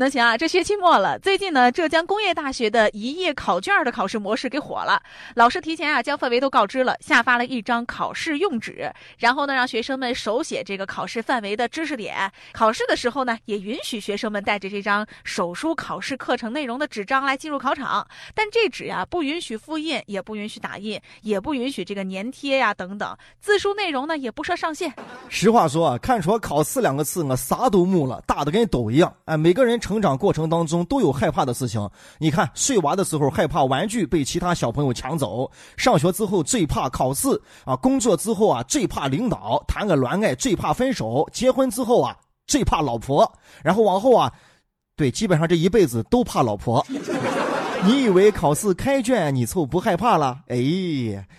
那行啊，这学期末了，最近呢，浙江工业大学的一页考卷的考试模式给火了。老师提前啊将范围都告知了，下发了一张考试用纸，然后呢让学生们手写这个考试范围的知识点。考试的时候呢，也允许学生们带着这张手书考试课程内容的纸张来进入考场。但这纸呀不允许复印，也不允许打印，也不允许这个粘贴呀等等。字数内容呢也不设上限。实话说啊，看出“考试”两个字，我啥都木了，大的跟抖一样。哎，每个人。成长过程当中都有害怕的事情，你看睡娃的时候害怕玩具被其他小朋友抢走，上学之后最怕考试啊，工作之后啊最怕领导，谈个恋爱最怕分手，结婚之后啊最怕老婆，然后往后啊，对，基本上这一辈子都怕老婆。你以为考试开卷你就不害怕了？哎，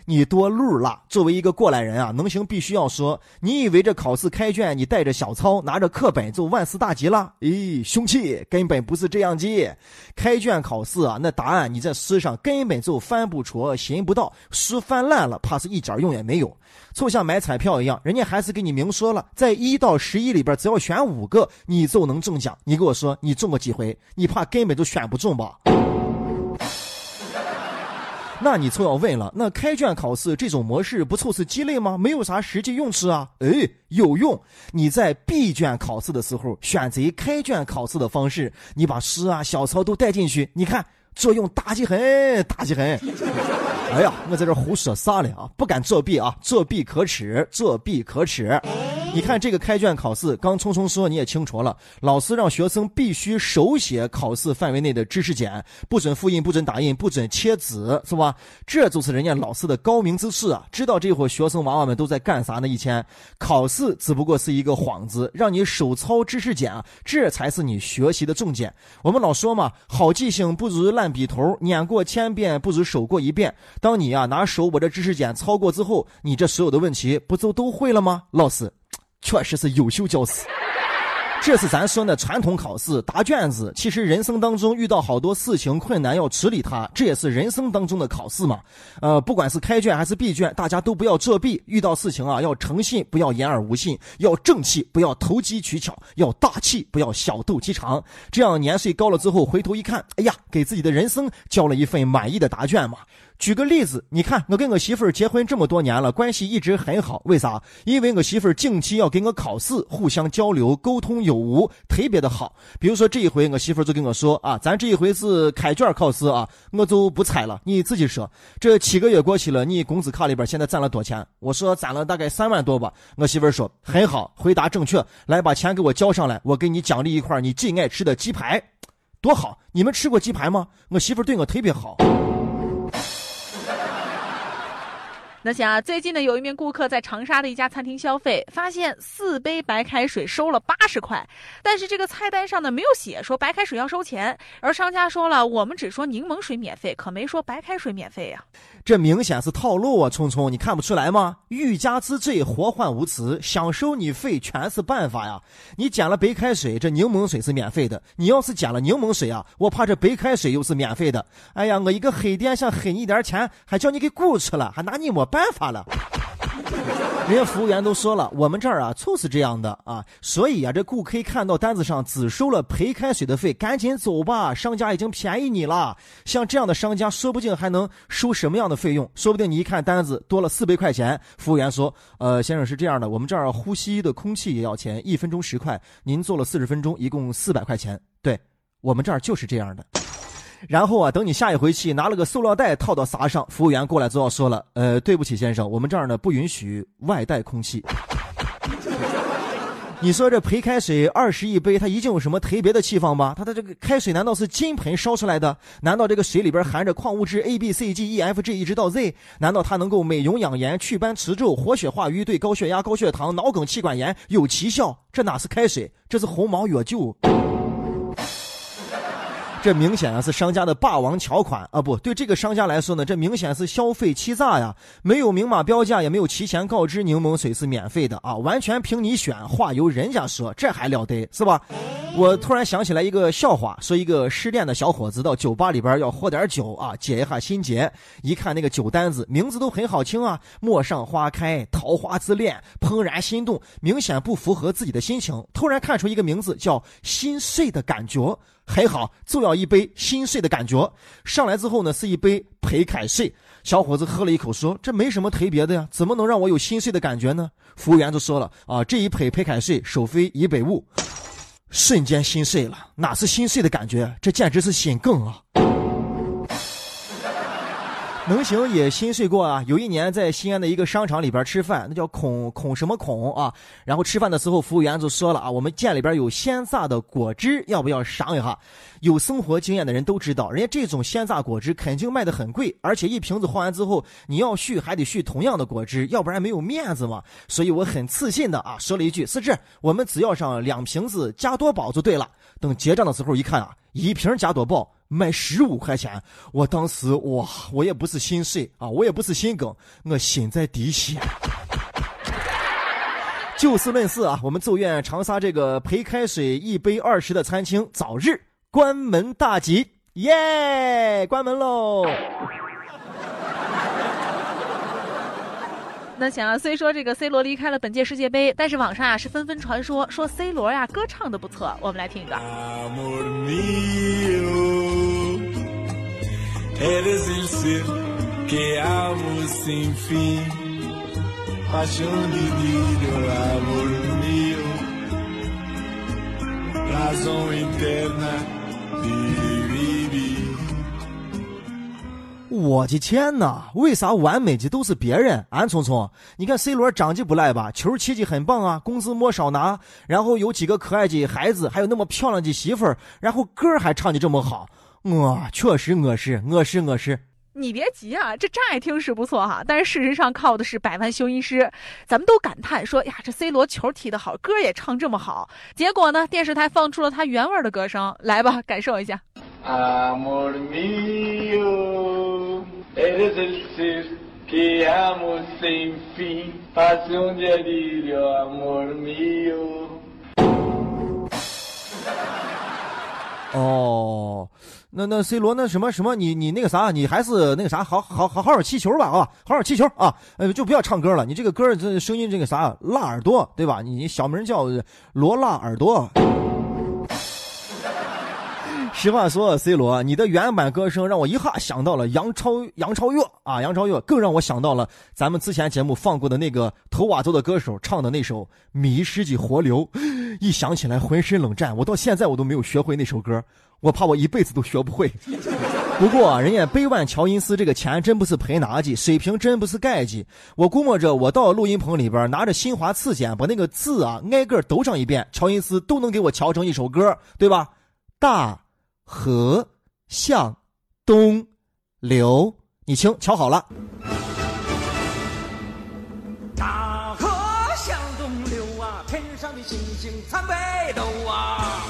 你多路了。作为一个过来人啊，能行必须要说，你以为这考试开卷你带着小抄拿着课本就万事大吉了？哎，凶器，根本不是这样的。开卷考试啊，那答案你在书上根本就翻不着、寻不到，书翻烂了，怕是一点用也没有。就像买彩票一样，人家还是给你明说了，在一到十一里边，只要选五个，你就能中奖。你给我说，你中过几回？你怕根本就选不中吧？那你就要问了，那开卷考试这种模式不就是鸡肋吗？没有啥实际用处啊？哎，有用！你在闭卷考试的时候选择开卷考试的方式，你把诗啊、小抄都带进去，你看作用大极很，大极很。哎呀，我在这胡说啥嘞啊？不敢作弊啊！作弊可耻，作弊可耻。你看这个开卷考试，刚聪聪说你也清楚了，老师让学生必须手写考试范围内的知识点，不准复印，不准打印，不准切纸，是吧？这就是人家老师的高明之处啊！知道这会儿学生娃娃们都在干啥呢？一天，考试只不过是一个幌子，让你手抄知识点啊，这才是你学习的重点。我们老说嘛，好记性不如烂笔头，念过千遍不如手过一遍。当你啊拿手把这知识点抄过之后，你这所有的问题不就都会了吗？老师。确实是优秀教师。这是咱说的传统考试答卷子。其实人生当中遇到好多事情困难要处理它，这也是人生当中的考试嘛。呃，不管是开卷还是闭卷，大家都不要作弊。遇到事情啊，要诚信，不要言而无信；要正气，不要投机取巧；要大气，不要小肚鸡肠。这样年岁高了之后，回头一看，哎呀，给自己的人生交了一份满意的答卷嘛。举个例子，你看我跟我媳妇儿结婚这么多年了，关系一直很好。为啥？因为我媳妇儿近期要给我考试，互相交流沟通有无，特别的好。比如说这一回，我媳妇儿就跟我说啊，咱这一回是开卷考试啊，我就不猜了，你自己说。这七个月过去了，你工资卡里边现在攒了多钱？我说攒了？大概三万多吧。我媳妇儿说很好，回答正确，来把钱给我交上来，我给你奖励一块你最爱吃的鸡排，多好！你们吃过鸡排吗？我媳妇儿对我特别好。那想啊，最近呢，有一名顾客在长沙的一家餐厅消费，发现四杯白开水收了八十块，但是这个菜单上呢没有写说白开水要收钱，而商家说了，我们只说柠檬水免费，可没说白开水免费呀。这明显是套路啊！聪聪，你看不出来吗？欲加之罪，何患无辞？想收你费全是办法呀！你捡了白开水，这柠檬水是免费的；你要是捡了柠檬水啊，我怕这白开水又是免费的。哎呀，我一个黑店想黑你点钱，还叫你给雇出了，还拿你没办法了。人家服务员都说了，我们这儿啊就是这样的啊，所以啊，这顾客看到单子上只收了陪开水的费，赶紧走吧，商家已经便宜你了。像这样的商家，说不定还能收什么样的费用？说不定你一看单子多了四百块钱，服务员说：“呃，先生是这样的，我们这儿呼吸的空气也要钱，一分钟十块，您做了四十分钟，一共四百块钱。对我们这儿就是这样的。”然后啊，等你下一回去拿了个塑料袋套到啥上，服务员过来就要说了，呃，对不起先生，我们这儿呢不允许外带空气。你说这陪开水二十一杯，它一定有什么特别的气方吗？它的这个开水难道是金盆烧出来的？难道这个水里边含着矿物质 A、B、C、G、E、F、G 一直到 Z？难道它能够美容养颜、祛斑持皱、活血化瘀，对高血压、高血糖、脑梗、气管炎有奇效？这哪是开水，这是鸿茅药酒。这明显啊是商家的霸王条款啊！不对，这个商家来说呢，这明显是消费欺诈呀！没有明码标价，也没有提前告知柠檬水是免费的啊，完全凭你选，话由人家说，这还了得是吧？我突然想起来一个笑话，说一个失恋的小伙子到酒吧里边要喝点酒啊，解一下心结。一看那个酒单子，名字都很好听啊，陌上花开、桃花之恋、怦然心动，明显不符合自己的心情。突然看出一个名字叫心碎的感觉。很好，就要一杯心碎的感觉。上来之后呢，是一杯陪凯睡。小伙子喝了一口，说：“这没什么特别的呀，怎么能让我有心碎的感觉呢？”服务员就说了：“啊，这一杯陪凯睡收费一百五。”瞬间心碎了，哪是心碎的感觉，这简直是心梗啊！能行也心碎过啊！有一年在西安的一个商场里边吃饭，那叫孔孔什么孔啊？然后吃饭的时候，服务员就说了啊，我们店里边有鲜榨的果汁，要不要尝一下？有生活经验的人都知道，人家这种鲜榨果汁肯定卖的很贵，而且一瓶子喝完之后，你要续还得续同样的果汁，要不然没有面子嘛。所以我很自信的啊，说了一句：是这，我们只要上两瓶子加多宝就对了。等结账的时候一看啊，一瓶加多宝。卖十五块钱，我当时哇，我也不是心碎啊，我也不是心梗，我心在滴血。就事论事啊，我们祝愿长沙这个陪开水一杯二十的餐厅早日关门大吉，耶，关门喽。那想啊，虽说这个 C 罗离开了本届世界杯，但是网上啊是纷纷传说说 C 罗呀歌唱的不错，我们来听一个。Eres el ser que amo sin fin, pasión divino, amor mío, razón interna 我的天呐！为啥完美的都是别人？俺聪聪，你看 C 罗长得不赖吧？球踢的很棒啊，工资没少拿，然后有几个可爱的孩子，还有那么漂亮的媳妇儿，然后歌还唱的这么好。我确实，我是，我是，我是。你别急啊，这乍一听是不错哈，但是事实上靠的是百万修音师。咱们都感叹说呀，这 C 罗球踢得好，歌也唱这么好。结果呢，电视台放出了他原味的歌声，来吧，感受一下。哦。那那 C 罗那什么什么你你那个啥你还是那个啥好好好好好气球吧啊好好气球啊呃就不要唱歌了你这个歌这声音这个啥辣耳朵对吧你小名叫罗辣耳朵。实话说，C 罗，你的原版歌声让我一下想到了杨超杨超越啊，杨超越更让我想到了咱们之前节目放过的那个头瓦州的歌手唱的那首《迷失的河流》，一想起来浑身冷战。我到现在我都没有学会那首歌，我怕我一辈子都学不会。不过人家百万乔音斯这个钱真不是白拿的，水平真不是盖的。我估摸着我到录音棚里边拿着新华字典，把那个字啊挨个读上一遍，乔音斯都能给我调成一首歌，对吧？大。河向东流，你听，瞧好了。大河向东流啊，天上的星星参北斗啊。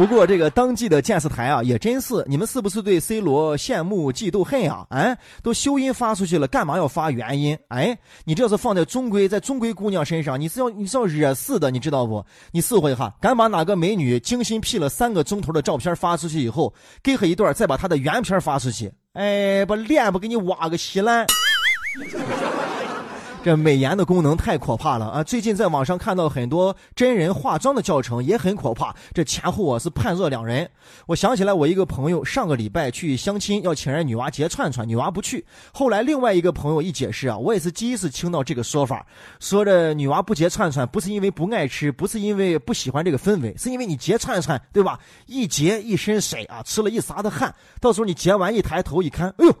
不过这个当季的电视台啊，也真是，你们是不是对 C 罗羡慕嫉妒恨啊？哎，都修音发出去了，干嘛要发原音？哎，你这是放在中规，在中规姑娘身上，你是要你是要惹事的，你知道不？你试一下，敢把哪个美女精心 P 了三个钟头的照片发出去以后，给她一段，再把她的原片发出去，哎，把脸不给你挖个稀烂。这美颜的功能太可怕了啊！最近在网上看到很多真人化妆的教程，也很可怕。这前后啊是判若两人。我想起来，我一个朋友上个礼拜去相亲，要请人女娃结串串，女娃不去。后来另外一个朋友一解释啊，我也是第一次听到这个说法，说这女娃不结串串，不是因为不爱吃，不是因为不喜欢这个氛围，是因为你结串串，对吧？一结一身水啊，吃了一撒的汗，到时候你结完一抬头一看，哎呦，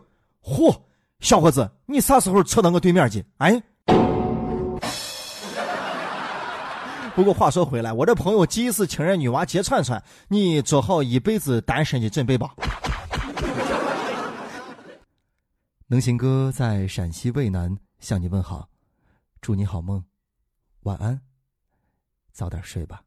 嚯，小伙子，你啥时候扯到我对面去？哎。不过话说回来，我这朋友第一次请人女娃接串串，你做好一辈子单身的准备吧。能行哥在陕西渭南向你问好，祝你好梦，晚安，早点睡吧。